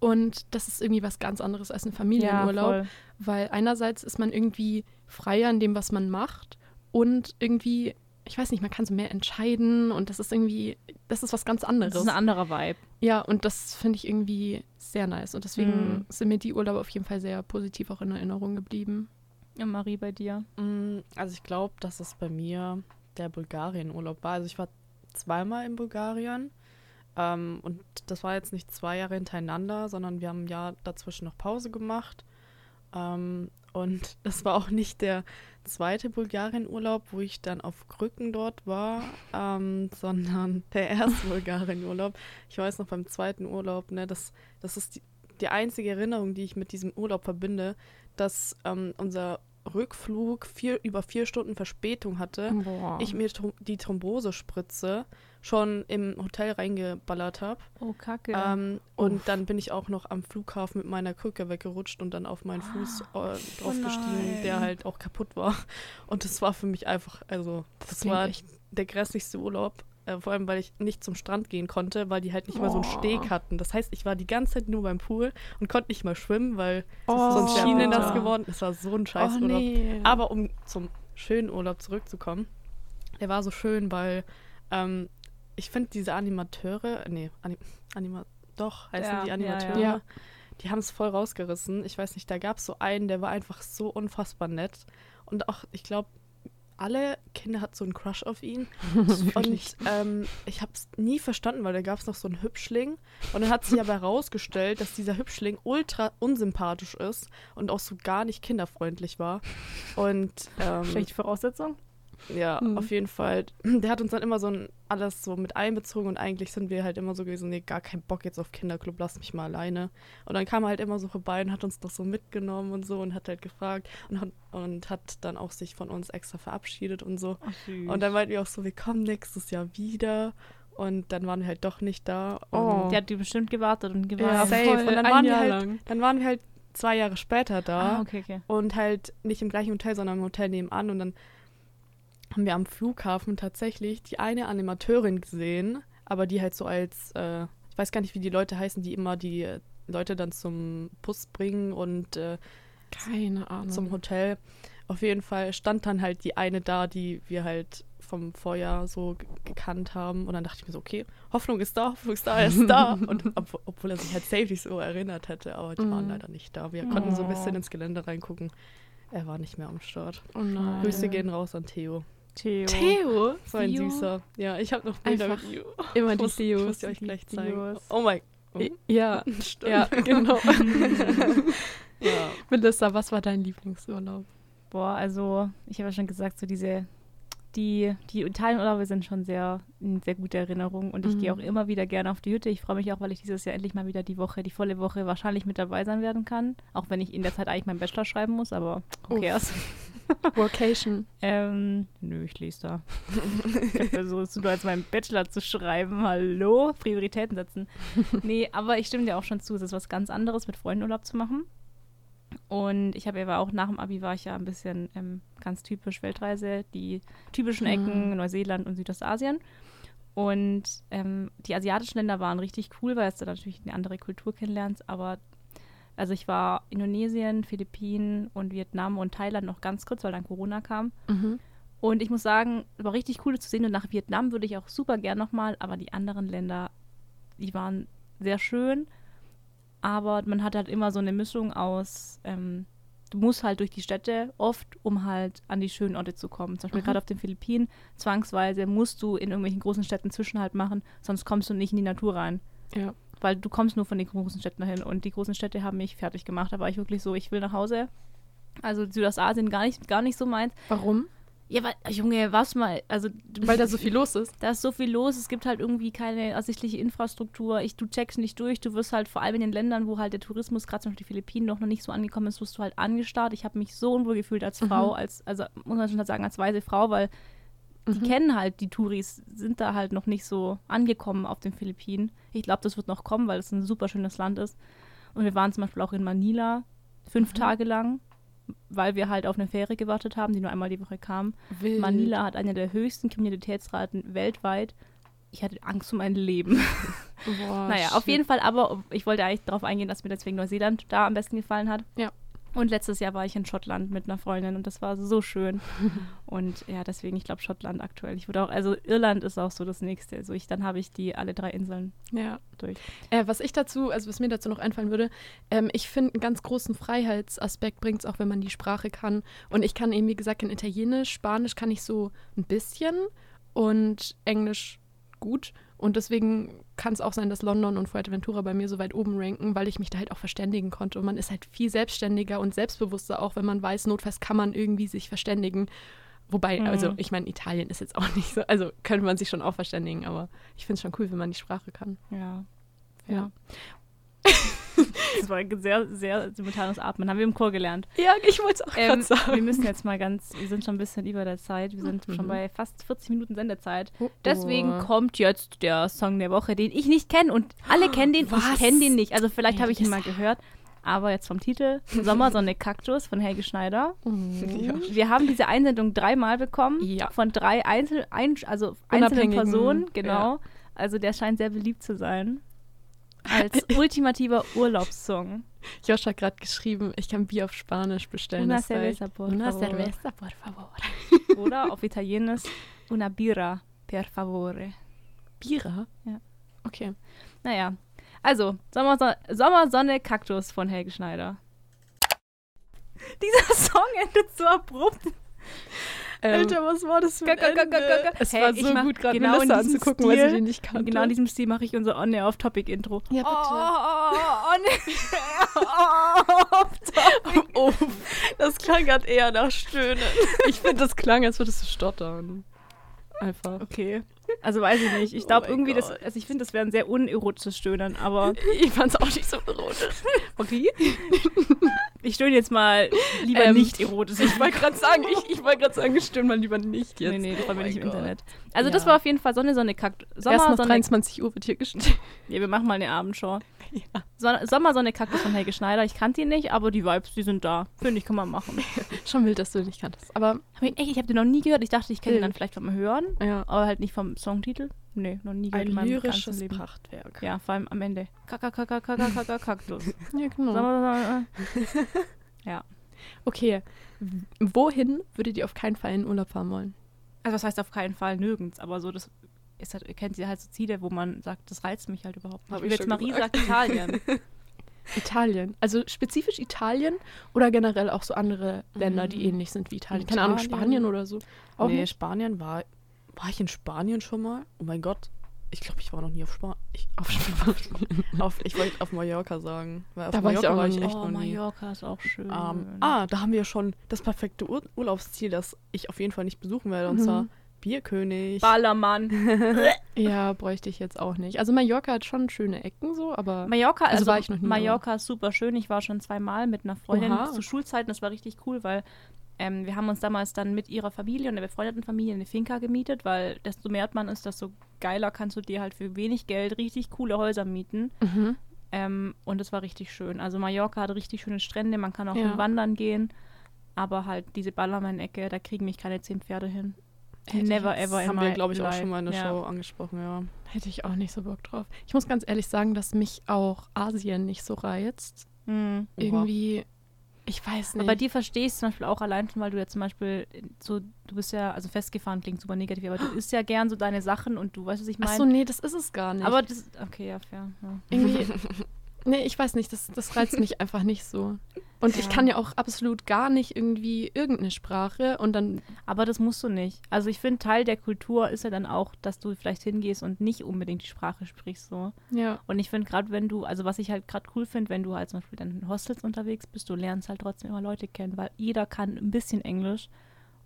Und das ist irgendwie was ganz anderes als ein Familienurlaub, voll. weil einerseits ist man irgendwie freier in dem, was man macht und irgendwie, ich weiß nicht, man kann so mehr entscheiden und das ist irgendwie, das ist was ganz anderes. Das ist ein anderer Vibe. Ja, und das finde ich irgendwie sehr nice. Und deswegen Mhm. sind mir die Urlaube auf jeden Fall sehr positiv auch in Erinnerung geblieben. Ja, Marie, bei dir. Mm, Also ich glaube, dass es bei mir der Bulgarien-Urlaub war. Also ich war zweimal in Bulgarien. Ähm, und das war jetzt nicht zwei Jahre hintereinander, sondern wir haben ein Jahr dazwischen noch Pause gemacht. Ähm, und das war auch nicht der zweite Bulgarien-Urlaub, wo ich dann auf Krücken dort war, ähm, sondern der erste Bulgarien-Urlaub. Ich weiß noch beim zweiten Urlaub, ne, das, das ist die, die einzige Erinnerung, die ich mit diesem Urlaub verbinde, dass ähm, unser Rückflug vier, über vier Stunden Verspätung hatte. Boah. Ich mir die Thrombosespritze schon im Hotel reingeballert habe. Oh, kacke. Ähm, und dann bin ich auch noch am Flughafen mit meiner Krücke weggerutscht und dann auf meinen Fuß äh, draufgestiegen, nein. der halt auch kaputt war. Und das war für mich einfach, also, das, klingt war echt- der grässlichste Urlaub. Äh, vor allem, weil ich nicht zum Strand gehen konnte, weil die halt nicht mal so einen Oh. Steg hatten. Das heißt, ich war die ganze Zeit nur beim Pool und konnte nicht mal schwimmen, weil Oh, sonst sehr Schiene bitter. nass geworden. Es war so ein scheiß oh, Urlaub. nee. Aber um zum schönen Urlaub zurückzukommen, der war so schön, weil ähm, ich finde diese Animateure, nee, Anim, Anima, doch, heißen Ja, die ja, Animateure, ja. die haben es voll rausgerissen. Ich weiß nicht, da gab es so einen, der war einfach so unfassbar nett. Und auch, ich glaube, alle Kinder hatten so einen Crush auf ihn. Und ähm, ich habe es nie verstanden, weil da gab es noch so einen Hübschling. Und dann hat sich aber herausgestellt, dass dieser Hübschling ultra unsympathisch ist und auch so gar nicht kinderfreundlich war. Und ähm, Schlechte Voraussetzung? Ja, Mhm. auf jeden Fall. Der hat uns dann immer so ein, alles so mit einbezogen und eigentlich sind wir halt immer so gewesen, nee, gar keinen Bock jetzt auf Kinderclub, lass mich mal alleine. Und dann kam er halt immer so vorbei und hat uns doch so mitgenommen und so und hat halt gefragt und hat, und hat dann auch sich von uns extra verabschiedet und so. Ach. Und dann meinten wir auch so, wir kommen nächstes Jahr wieder. Und dann waren wir halt doch nicht da. Und Oh. Die hat die bestimmt gewartet und ja, gewartet. safe. voll, Und dann waren wir halt- lang. dann waren wir halt zwei Jahre später da. Ah, okay, okay. und halt nicht im gleichen Hotel, sondern im Hotel nebenan. Und dann haben wir am Flughafen tatsächlich die eine Animateurin gesehen, aber die halt so als, äh, ich weiß gar nicht, wie die Leute heißen, die immer die äh, Leute dann zum Bus bringen und äh, Keine Ahnung. zum Hotel. Auf jeden Fall stand dann halt die eine da, die wir halt vom Vorjahr so gekannt haben. Und dann dachte ich mir so, okay, Hoffnung ist da, Hoffnung ist da, er ist da. Und ob, obwohl er sich halt safe nicht so erinnert hätte, aber die waren Mhm. leider nicht da. Wir konnten so ein bisschen Oh. ins Gelände reingucken. Er war nicht mehr am Start. oh. Grüße gehen raus an Theo. Theo. Theo? So ein Theo? süßer. Ja, ich habe noch Bilder Einfach mit Theo. Immer Ich die muss, ich Theos. muss die euch gleich zeigen. Theos. Oh mein oh. Ja, Stimmt. ja, genau. ja. Melissa, was war dein Lieblingsurlaub? Boah, also ich habe ja schon gesagt, so diese, die, die Italienurlaube sind schon sehr, eine sehr gute Erinnerung und ich Mhm. gehe auch immer wieder gerne auf die Hütte. Ich freue mich auch, weil ich dieses Jahr endlich mal wieder die Woche, die volle Woche wahrscheinlich mit dabei sein werden kann. Auch wenn ich in der Zeit eigentlich meinen Bachelor schreiben muss, aber who Uff. Workation. Ähm, nö, ich lese da. ich versuche nur als meinen Bachelor zu schreiben. Hallo? Prioritäten setzen. Nee, aber ich stimme dir auch schon zu. Es ist was ganz anderes, mit Freunden Urlaub zu machen. Und ich habe aber auch nach dem Abi war ich ja ein bisschen ähm, ganz typisch Weltreise, die typischen Ecken, Mhm. Neuseeland und Südostasien. Und ähm, die asiatischen Länder waren richtig cool, weil du natürlich eine andere Kultur kennenlernst. Aber also ich war Indonesien, Philippinen und Vietnam und Thailand noch ganz kurz, weil dann Corona kam. Mhm. Und ich muss sagen, es war richtig cool zu sehen. Und nach Vietnam würde ich auch super gern nochmal, aber die anderen Länder, die waren sehr schön. Aber man hat halt immer so eine Mischung aus, ähm, du musst halt durch die Städte oft, um halt an die schönen Orte zu kommen. Zum Beispiel Mhm. gerade auf den Philippinen, zwangsweise musst du in irgendwelchen großen Städten Zwischenhalt machen, sonst kommst du nicht in die Natur rein. Ja. Weil du kommst nur von den großen Städten dahin und die großen Städte haben mich fertig gemacht. Da war ich wirklich so, ich will nach Hause. Also Südostasien gar nicht, gar nicht so meins. Warum? Ja, weil, Junge, was mal, also Weil da so viel los ist. da ist so viel los, es gibt halt irgendwie keine ersichtliche Infrastruktur. Ich, du checkst nicht durch, du wirst halt vor allem in den Ländern, wo halt der Tourismus, gerade zum Beispiel die Philippinen, noch, noch nicht so angekommen ist, wirst du halt angestarrt. Ich habe mich so unwohl gefühlt als Frau, Mhm. als, also muss man schon sagen, als weise Frau, weil die Mhm. kennen halt die Touris, sind da halt noch nicht so angekommen auf den Philippinen. Ich glaube, das wird noch kommen, weil es ein super schönes Land ist. Und wir waren zum Beispiel auch in Manila, fünf Mhm. Tage lang. weil wir halt auf eine Fähre gewartet haben, die nur einmal die Woche kam. Wild. Manila hat eine der höchsten Kriminalitätsraten weltweit. Ich hatte Angst um mein Leben. Boah, naja, auf shit. jeden Fall, aber ich wollte eigentlich darauf eingehen, dass mir deswegen Neuseeland da am besten gefallen hat. Ja. Und letztes Jahr war ich in Schottland mit einer Freundin und das war so schön. und ja, deswegen, ich glaube, Schottland aktuell. Ich würde auch, also Irland ist auch so das nächste. Also ich, dann habe ich die alle drei Inseln Ja. durch. Äh, was ich dazu, also was mir dazu noch einfallen würde, ähm, ich finde, einen ganz großen Freiheitsaspekt bringt es auch, wenn man die Sprache kann. Und ich kann eben, wie gesagt, in Italienisch, Spanisch kann ich so ein bisschen und Englisch gut. Und deswegen kann es auch sein, dass London und Fuerteventura bei mir so weit oben ranken, weil ich mich da halt auch verständigen konnte. Und man ist halt viel selbstständiger und selbstbewusster, auch wenn man weiß, notfalls kann man irgendwie sich verständigen. Wobei, Mhm. also ich meine, Italien ist jetzt auch nicht so, also könnte man sich schon auch verständigen, aber ich finde es schon cool, wenn man die Sprache kann. Ja. Ja. Das war ein sehr, sehr simultanes Atmen. Haben wir im Chor gelernt. Ja, ich wollte es auch Ähm, gerade sagen. wir müssen jetzt mal ganz, wir sind schon ein bisschen über der Zeit. Wir sind schon Mhm. bei fast 40 Minuten Sendezeit. Oh, Deswegen oh. kommt jetzt der Song der Woche, den ich nicht kenne und alle kennen den. Was? Ich kenne den nicht. Also vielleicht habe ich ihn mal gehört. Aber jetzt vom Titel Sommersonne Kaktus von Helge Schneider. Ja. Wir haben diese Einsendung dreimal bekommen. Ja. Von drei Einzel, ein, also einzelnen Personen. Genau. ja. Also der scheint sehr beliebt zu sein. Als ultimativer Urlaubssong. Josh hat gerade geschrieben, ich kann Bier auf Spanisch bestellen. Una cerveza, por Una favor. cerveza, por favor. Oder auf Italienisch Una birra, per favore. Bira? Ja. Okay. Naja, also Sommerson Sommersonne Kaktus von Helge Schneider. Dieser Song endet so abrupt. Ähm, was war das ga- ga. Es Hey, war so gut, gerade genau Melissa anzugucken, weil sie Stil- den nicht kannte. Genau in diesem Stil mache ich unser On Air Off Topic Intro. Ja, bitte. oh, oh, oh, Oh, das klang gerade eher nach Stöhnen. Ich finde, das klang, als würdest du stottern. Einfach. Okay. Also weiß ich nicht. Ich Oh glaube mein irgendwie, das, also ich finde, das wäre ein sehr unerotisches Stöhnen, aber Ich fand es auch nicht so erotisch. okay. Ich stöhne jetzt mal lieber Ähm, nicht erotisch. Ich wollte gerade sagen, ich, ich wollte gerade sagen, stimmt mal lieber nicht jetzt. Nee, nee, das war Oh nicht im Gott. Internet. Also Ja. das war auf jeden Fall Sonne, Sonne, Kaktus. Erst Sommer, nach Sonne, 23 Uhr wird hier gestellt. ja, wir machen mal eine Abendshow. Ja. Sonne, Sommer, Sonne, Kaktus von Helge Schneider. Ich kannte ihn nicht, aber die Vibes, die sind da. Finde ich, kann man machen. Schon wild, dass du den nicht kanntest. Aber ich, echt, ich habe den noch nie gehört. Ich dachte, ich kenne ihn Wild. dann vielleicht vom Hören, ja, aber halt nicht vom Songtitel. Nee, noch nie gehört Ein lyrisches. Prachtwerk. Ja, vor allem am Ende. Kaka, kaka, kaka, kaka, Kaktus. ja genau. Sonne, ja. Okay, wohin würdet ihr auf keinen Fall in Urlaub fahren wollen? Also das heißt auf keinen Fall nirgends, aber so das ist halt, kennt ihr halt so Ziele, wo man sagt, das reizt mich halt überhaupt nicht. Hab ich jetzt schon Marie gesagt. sagt Italien. Italien. Also spezifisch Italien oder generell auch so andere Länder, die Mm. ähnlich sind wie Italien. Keine Ahnung. Spanien oder so. Auch nee, nicht? Spanien war. War ich in Spanien schon mal? Oh mein Gott. Ich glaube, ich war noch nie auf Spanien. Ich, Auf Spanien. auf, ich wollte auf Mallorca sagen. Weil auf Da war ich Mallorca auch noch war ich echt oh, noch nie. Mallorca ist auch schön. Ähm, ah, da haben wir schon das perfekte Ur Urlaubsziel, das ich auf jeden Fall nicht besuchen werde. Und Mhm. zwar Bierkönig. Ballermann. Ja, bräuchte ich jetzt auch nicht. Also Mallorca hat schon schöne Ecken so, aber Mallorca, Also also, war ich noch nie, Mallorca ist super schön. Ich war schon zweimal mit einer Freundin Oha. zu Schulzeiten. Das war richtig cool, weil ähm, wir haben uns damals dann mit ihrer Familie und der befreundeten Familie eine Finca gemietet, weil desto mehr man ist, desto geiler kannst du dir halt für wenig Geld richtig coole Häuser mieten. mhm. Ähm, und es war richtig schön. Also Mallorca hat richtig schöne Strände, man kann auch Ja. wandern gehen. Aber halt diese Ballermann-Ecke, da kriegen mich keine zehn Pferde hin. Hätte ich Never jetzt- ever in haben wir, glaube ich, auch life. schon mal in der ja. Show angesprochen, ja. hätte ich auch nicht so Bock drauf. Ich muss ganz ehrlich sagen, dass mich auch Asien nicht so reizt. Mhm. Irgendwie, ich weiß nicht. Aber die verstehe ich zum Beispiel auch allein schon, weil du ja zum Beispiel so, du bist ja, also festgefahren klingt super negativ, aber du isst ja gern so deine Sachen und du weißt, was ich meine. Ach so, nee, das ist es gar nicht. Aber das, okay, ja, fair. Ja. irgendwie, nee, ich weiß nicht, das, das reizt mich einfach nicht so. Und ich Ja. kann ja auch absolut gar nicht irgendwie irgendeine Sprache und dann, Aber das musst du nicht. Also ich finde, Teil der Kultur ist ja dann auch, dass du vielleicht hingehst und nicht unbedingt die Sprache sprichst so. ja, Und ich finde gerade, wenn du, also was ich halt gerade cool finde, wenn du halt zum Beispiel dann in Hostels unterwegs bist, du lernst halt trotzdem immer Leute kennen, weil jeder kann ein bisschen Englisch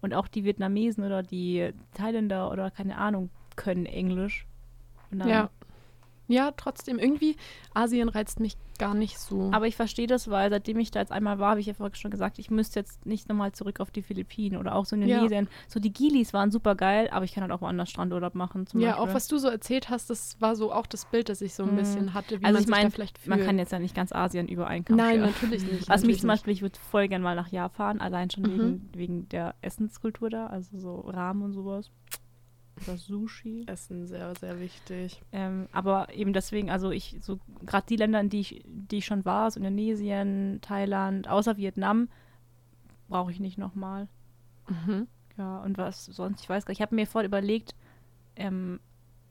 und auch die Vietnamesen oder die Thailänder oder keine Ahnung können Englisch. Und dann, ja. Ja, trotzdem, irgendwie, Asien reizt mich gar nicht so. Aber ich verstehe das, weil seitdem ich da jetzt einmal war, habe ich ja vorhin schon gesagt, ich müsste jetzt nicht nochmal zurück auf die Philippinen oder auch so Ja. Indonesien. So die Gilis waren super geil, aber ich kann halt auch woanders Strandurlaub machen. Ja, Beispiel. auch was du so erzählt hast, das war so auch das Bild, das ich so ein Mhm. bisschen hatte, wie Also man ich sich mein, da vielleicht fühlt. Man kann jetzt ja nicht ganz Asien über einen Kamm Nein, scheren. natürlich nicht. Was mich zum Beispiel, ich würde voll gerne mal nach Japan, allein schon Mhm. wegen, wegen der Essenskultur da, also so Ramen und sowas. Oder Sushi. Essen sehr, sehr wichtig. Ähm, aber eben deswegen, also ich, so gerade die Länder, in die ich, die ich schon war, so Indonesien, Thailand, außer Vietnam, brauche ich nicht nochmal. Mhm. Ja, und was sonst, ich weiß gar nicht, ich habe mir voll überlegt, ähm,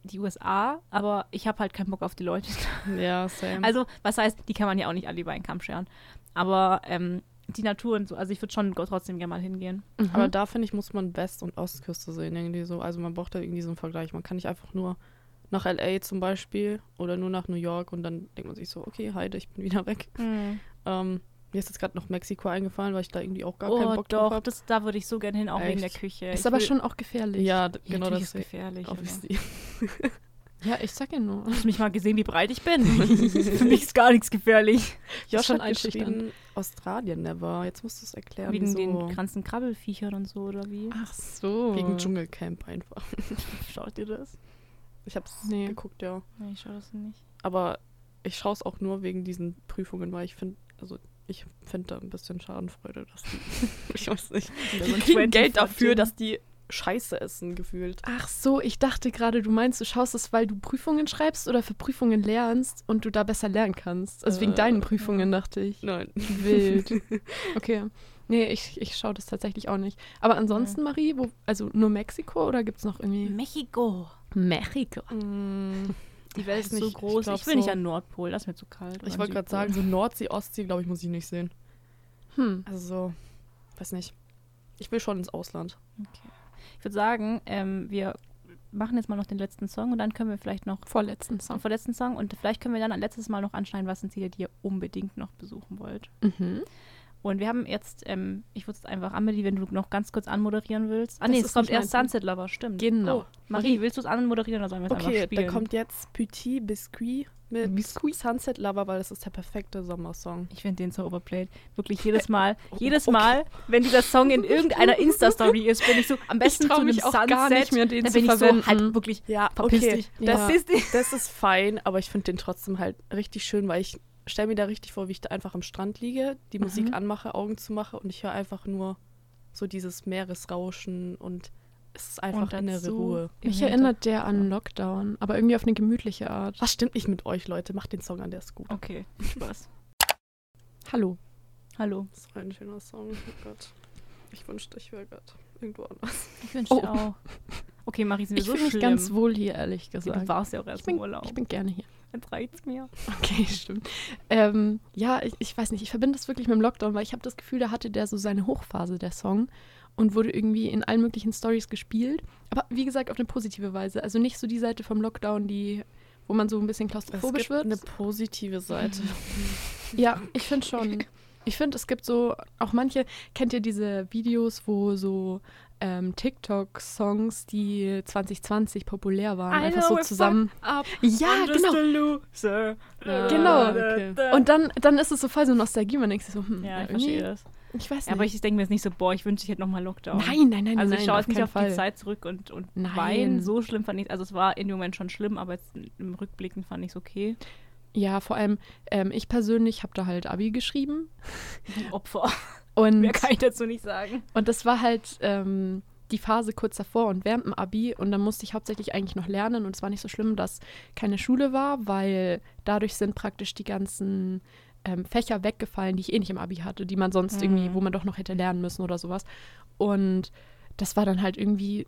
die USA, aber ich habe halt keinen Bock auf die Leute. Ja, same. Also, was heißt, die kann man ja auch nicht alle über einen Kamm scheren. Aber ähm, die Natur und so, also ich würde schon trotzdem gerne mal hingehen. Mhm. Aber da finde ich, muss man West- und Ostküste sehen, irgendwie so. Also man braucht da irgendwie so einen Vergleich. Man kann nicht einfach nur nach LA zum Beispiel oder nur nach New York und dann denkt man sich so, okay, Heide, ich bin wieder weg. Ähm, mir ist jetzt gerade noch Mexiko eingefallen, weil ich da irgendwie auch gar keinen oh Bock drauf doch, habe. das, da würde ich so gerne hin, auch wegen der Echt? Küche. ist Ich aber will- schon auch gefährlich. Ja, genau das. ist gefährlich. Obviously. Ja, ich sag ja nur. Hast du mich mal gesehen, wie breit ich bin? Für mich ist gar nichts gefährlich. Josh schon hat geschrieben, Australien never. Jetzt musst du es erklären. Wegen wieso. den ganzen Krabbelfiechern und so, oder wie? Ach so. Wegen Dschungelcamp einfach. Schaut ihr das? Ich habe es Nee. geguckt, ja. Nee, ich schau das nicht. Aber ich schaue es auch nur wegen diesen Prüfungen, weil ich finde, also ich finde da ein bisschen Schadenfreude, dass die, ich weiß nicht, die kriegen Geld 24 dafür, dass die Scheiße essen, gefühlt. Ach so, ich dachte gerade, du meinst, du schaust es, weil du Prüfungen schreibst oder für Prüfungen lernst und du da besser lernen kannst. Also wegen Äh, deinen Prüfungen, dachte ich. Nein. Wild. Okay. Nee, ich, ich schaue das tatsächlich auch nicht. Aber ansonsten, Marie, wo, also nur Mexiko oder gibt es noch irgendwie Mexiko. Mexiko? Die Welt ist Weiß so nicht, ich groß. Ich, glaub will nicht so- an Nordpol, das ist mir zu kalt. Ich wollte gerade sagen, so Nordsee, Ostsee, glaube ich, muss ich nicht sehen. Hm. Also so, weiß nicht. Ich will schon ins Ausland. Ich würde sagen, ähm, wir machen jetzt mal noch den letzten Song und dann können wir vielleicht noch Vorletzten Song. vorletzten Song und vielleicht können wir dann ein letztes Mal noch anschneiden, was sind Ziele, die ihr unbedingt noch besuchen wollt. Mhm. Und wir haben jetzt, ähm, ich würde es einfach, Amelie, wenn du noch ganz kurz anmoderieren willst. Ah, Das nee, es kommt erst. Sunset Lover, stimmt. Genau. Oh, Marie, willst du es anmoderieren oder sollen wir es einfach Okay, spielen? dann kommt jetzt Petit Biscuit mit Biscuit? Sunset Lover, weil das ist der perfekte Sommersong. Ich finde den so overplayed. Wirklich jedes Mal, Oh, jedes okay. Mal, wenn dieser Song in irgendeiner Insta-Story ist, bin ich so am besten zu einem mich auch Sunset. gar nicht mehr, den da zu bin ich verwenden. so halt wirklich Ja, verpiss okay. dich. Ja. Verpiss dich. Das ist fein, aber ich finde den trotzdem halt richtig schön, weil ich stelle mir da richtig vor, wie ich da einfach am Strand liege, die Mhm. Musik anmache, Augen zu mache und ich höre einfach nur so dieses Meeresrauschen und es ist einfach Und innere dazu- Ruhe. Mich erinnert der an Lockdown, aber irgendwie auf eine gemütliche Art. Was stimmt nicht mit euch, Leute? Macht den Song an, der ist gut. Okay, Spaß. Hallo. Hallo. Das war ein schöner Song. Oh Gott. Ich wünschte, ich wäre gerade irgendwo anders. Ich wünsche dir Oh. auch. Okay, Marie, sind wir Ich so fühle mich ganz wohl hier, ehrlich Du gesagt. warst ja auch Ich erst bin, im Urlaub. ich bin gerne hier. Jetzt reicht's mir. Okay, stimmt. Ähm, ja, ich, ich weiß nicht, ich verbinde das wirklich mit dem Lockdown, weil ich habe das Gefühl, da hatte der so seine Hochphase, der Song, und wurde irgendwie in allen möglichen Stories gespielt. Aber wie gesagt, auf eine positive Weise. Also nicht so die Seite vom Lockdown, die, wo man so ein bisschen Es klaustrophobisch gibt wird. eine positive Seite. Ja, ich finde schon. Ich finde, es gibt so, auch manche, kennt ihr diese Videos, wo so ähm, TikTok-Songs, die 2020 populär waren, einfach so zusammen. Ja, genau. Genau. okay. Und dann, dann ist es so voll so Nostalgie. Man denkt sich so, hm, Ja, ich verstehe das. Ich weiß nicht. Aber ich denke mir jetzt nicht so, boah, ich wünsche, ich hätte nochmal Lockdown. nein, nein, nein, Also nein, ich schaue jetzt nicht auf Fall. die Zeit zurück und, und Nein. weinen. So schlimm fand ich Also es war in dem Moment schon schlimm, aber jetzt im Rückblicken fand ich es okay. Ja, vor allem, ähm, ich persönlich habe da halt Abi geschrieben. Ein Opfer. Und, Mehr kann ich dazu nicht sagen. und das war halt ähm, die Phase kurz davor und während dem Abi. Und dann musste ich hauptsächlich eigentlich noch lernen. Und es war nicht so schlimm, dass keine Schule war, weil dadurch sind praktisch die ganzen ähm, Fächer weggefallen, die ich eh nicht im Abi hatte, die man sonst Mhm. irgendwie, wo man doch noch hätte lernen müssen oder sowas. Und das war dann halt irgendwie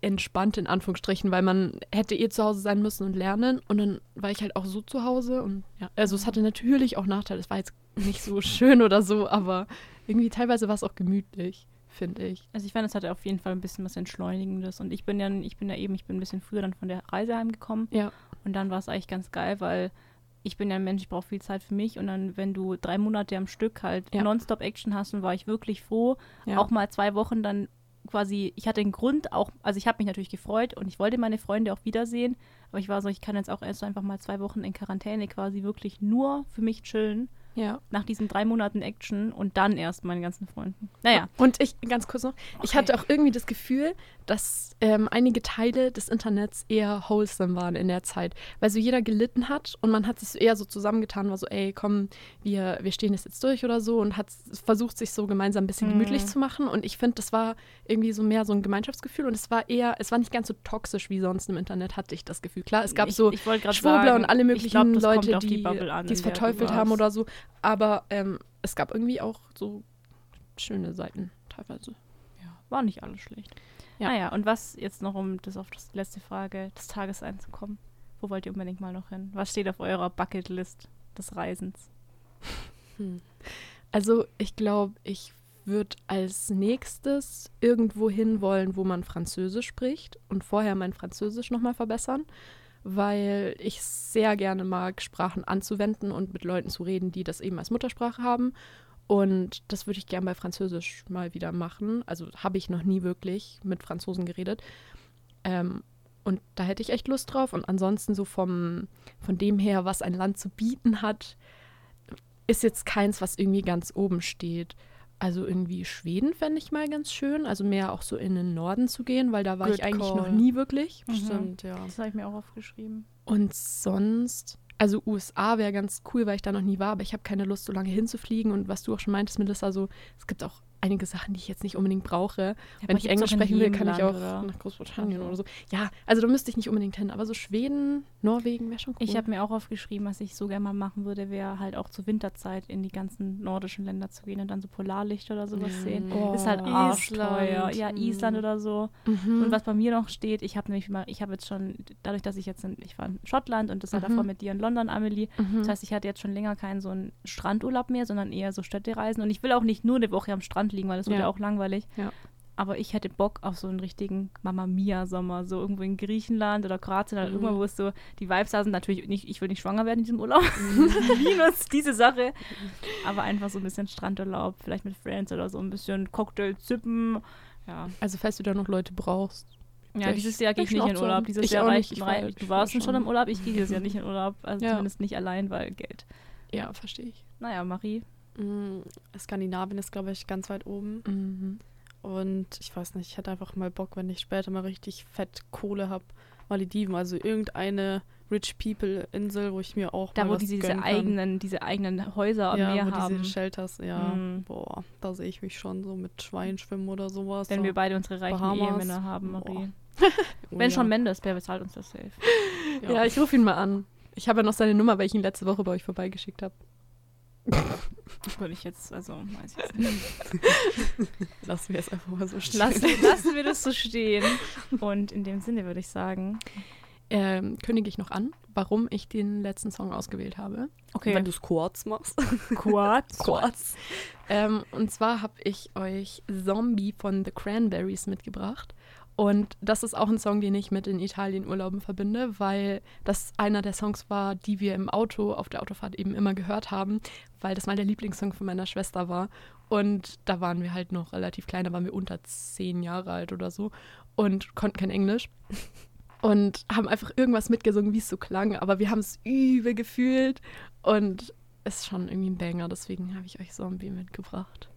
entspannt in Anführungsstrichen, weil man hätte eh zu Hause sein müssen und lernen und dann war ich halt auch so zu Hause und ja, also es hatte natürlich auch Nachteile. Es war jetzt nicht so schön oder so, aber irgendwie teilweise war es auch gemütlich, finde ich. Also ich fand, es hatte auf jeden Fall ein bisschen was Entschleunigendes. Und ich bin ja, ich bin ja eben, ich bin ein bisschen früher dann von der Reise heimgekommen. Ja. Und dann war es eigentlich ganz geil, weil ich bin ja ein Mensch, ich brauche viel Zeit für mich. Und dann, wenn du drei Monate am Stück halt Ja. Nonstop Action hast, dann war ich wirklich froh, Ja. auch mal zwei Wochen dann quasi, ich hatte einen Grund auch, also ich habe mich natürlich gefreut und ich wollte meine Freunde auch wiedersehen, aber ich war so, ich kann jetzt auch erst so einfach mal zwei Wochen in Quarantäne quasi wirklich nur für mich chillen. Ja. Nach diesen drei Monaten Action und dann erst meinen ganzen Freunden. Naja. Und ich, ganz kurz noch, ich Okay. hatte auch irgendwie das Gefühl, dass ähm, einige Teile des Internets eher wholesome waren in der Zeit, weil so jeder gelitten hat und man hat sich eher so zusammengetan, war so, ey, komm, wir, wir stehen das jetzt durch oder so und hat versucht, sich so gemeinsam ein bisschen Mhm. gemütlich zu machen. Und ich finde, das war irgendwie so mehr so ein Gemeinschaftsgefühl und es war eher, es war nicht ganz so toxisch wie sonst im Internet, hatte ich das Gefühl. Klar, es gab ich, so ich Schwurbler sagen, und alle ich möglichen glaub, Leute, die, die es verteufelt haben oder so. Aber ähm, es gab irgendwie auch so schöne Seiten teilweise. Ja, war nicht alles schlecht. Ja. Naja, und was jetzt noch, um das auf die letzte Frage des Tages einzukommen? Wo wollt ihr unbedingt mal noch hin? Was steht auf eurer Bucketlist des Reisens? Hm. Also ich glaube, ich würde als nächstes irgendwo hin wollen, wo man Französisch spricht und vorher mein Französisch nochmal verbessern, weil ich sehr gerne mag, Sprachen anzuwenden und mit Leuten zu reden, die das eben als Muttersprache haben. Und das würde ich gerne bei Französisch mal wieder machen. Also habe ich noch nie wirklich mit Franzosen geredet. Ähm, und da hätte ich echt Lust drauf. Und ansonsten so vom, von dem her, was ein Land zu bieten hat, ist jetzt keins, was irgendwie ganz oben steht. Also irgendwie Schweden fände ich mal ganz schön. Also mehr auch so in den Norden zu gehen, weil da war Good ich eigentlich call. noch nie wirklich. Mhm. Stimmt, ja. Das habe ich mir auch aufgeschrieben. Und sonst, also USA wäre ganz cool, weil ich da noch nie war, aber ich habe keine Lust, so lange hinzufliegen. Und was du auch schon meintest, Melissa, so, es gibt auch einige Sachen, die ich jetzt nicht unbedingt brauche. Ja, Wenn ich Englisch sprechen will, kann ich auch oder? nach Großbritannien oder so. Ja, also da müsste ich nicht unbedingt hin, aber so Schweden, Norwegen wäre schon cool. Ich habe mir auch aufgeschrieben, was ich so gerne mal machen würde, wäre halt auch zur Winterzeit in die ganzen nordischen Länder zu gehen und dann so Polarlichter oder sowas Mhm. sehen. Oh, ist halt arschteuer. Ja. Island oder so. Mhm. Und was bei mir noch steht, ich habe nämlich mal, ich habe jetzt schon, dadurch, dass ich jetzt in, ich war in Schottland und das war Mhm. davor mit dir in London, Amelie. Mhm. Das heißt, ich hatte jetzt schon länger keinen so einen Strandurlaub mehr, sondern eher so Städtereisen. Und ich will auch nicht nur eine Woche am Strand liegen, weil das wird Ja. ja auch langweilig. Ja. Aber ich hätte Bock auf so einen richtigen Mama Mia Sommer, so irgendwo in Griechenland oder Kroatien oder Mhm. irgendwo, wo es so die Vibes da sind. Natürlich nicht, ich will nicht schwanger werden in diesem Urlaub. Minus diese Sache. Aber einfach so ein bisschen Strandurlaub, vielleicht mit Friends oder so ein bisschen Cocktail zippen. Ja. also falls du da noch Leute brauchst. Ja, Ich- dieses Jahr gehe ich ich nicht in. Urlaub. Dieses Ich Jahr nicht. Ich rei- war- Du ich warst war schon im Urlaub, ich gehe dieses Jahr nicht in Urlaub. Also Ja. zumindest nicht allein, weil Geld. Ja, verstehe ich. Naja, Marie. Mm, Skandinavien ist, glaube ich, ganz weit oben. Mhm. Und ich weiß nicht, ich hätte einfach mal Bock, wenn ich später mal richtig fett Kohle habe, Malediven, also irgendeine Rich People Insel, wo ich mir auch Da, mal wo was die diese gönnen kann. eigenen, diese eigenen Häuser am ja, Meer wo haben. diese Shelters, ja, Mhm. boah, da sehe ich mich schon so mit Schwein schwimmen oder sowas. Wenn so. wir beide unsere reichen Bahamas. Ehemänner haben, Marie. Oh Wenn ja. schon Mendes, wer bezahlt uns das safe? Ja, ich rufe ihn mal an. Ich habe ja noch seine Nummer, weil ich ihn letzte Woche bei euch vorbeigeschickt habe. Würde ich jetzt, also weiß ich jetzt nicht. Lassen wir es einfach mal so stehen. Lassen, lassen wir das so stehen. Und in dem Sinne würde ich sagen, Ähm, kündige ich noch an, warum ich den letzten Song ausgewählt habe. okay, Wenn du Squats machst. Quad. Squats. Ähm, und zwar habe ich euch Zombie von The Cranberries mitgebracht. Und das ist auch ein Song, den ich mit in Italien Urlauben verbinde, weil das einer der Songs war, die wir im Auto auf der Autofahrt eben immer gehört haben, weil das mal der Lieblingssong von meiner Schwester war. Und da waren wir halt noch relativ klein, da waren wir unter zehn Jahre alt oder so und konnten kein Englisch. Und haben einfach irgendwas mitgesungen, wie es so klang, aber wir haben es übel gefühlt und ist schon irgendwie ein Banger, deswegen habe ich euch Zombie mitgebracht.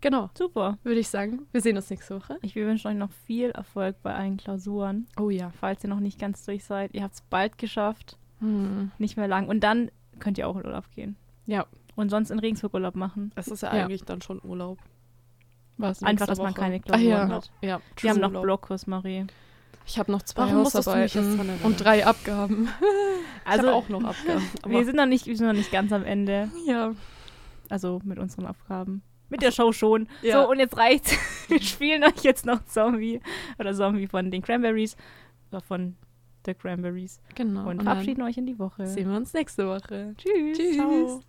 Genau, Super. würde ich sagen. Wir sehen uns nächste Woche. Ich wünsche euch noch viel Erfolg bei allen Klausuren. Oh ja. Falls ihr noch nicht ganz durch seid, ihr habt es bald geschafft. Hm. Nicht mehr lang. Und dann könnt ihr auch in Urlaub gehen. Ja. Und sonst in Regensburg Urlaub machen. Es ist ja, Ja. eigentlich dann schon Urlaub. Was? Einfach, dass man Woche. keine Ah Klausuren ja. hat. ja. Wir haben noch. Blockkurs, Marie. Ich habe noch zwei Warum musstest du mich jetzt Hausarbeiten und drei Abgaben. Also, ich auch noch Abgaben. wir sind, noch nicht, wir sind noch nicht ganz am Ende. ja. Also mit unseren Aufgaben. Mit der Show schon. Ja. So, und jetzt reicht's. Wir spielen euch jetzt noch Zombie. Oder Zombie von den Cranberries. Oder von The Cranberries. Genau. Und dann verabschieden euch in die Woche. sehen wir uns nächste Woche. Tschüss. Tschüss. Ciao.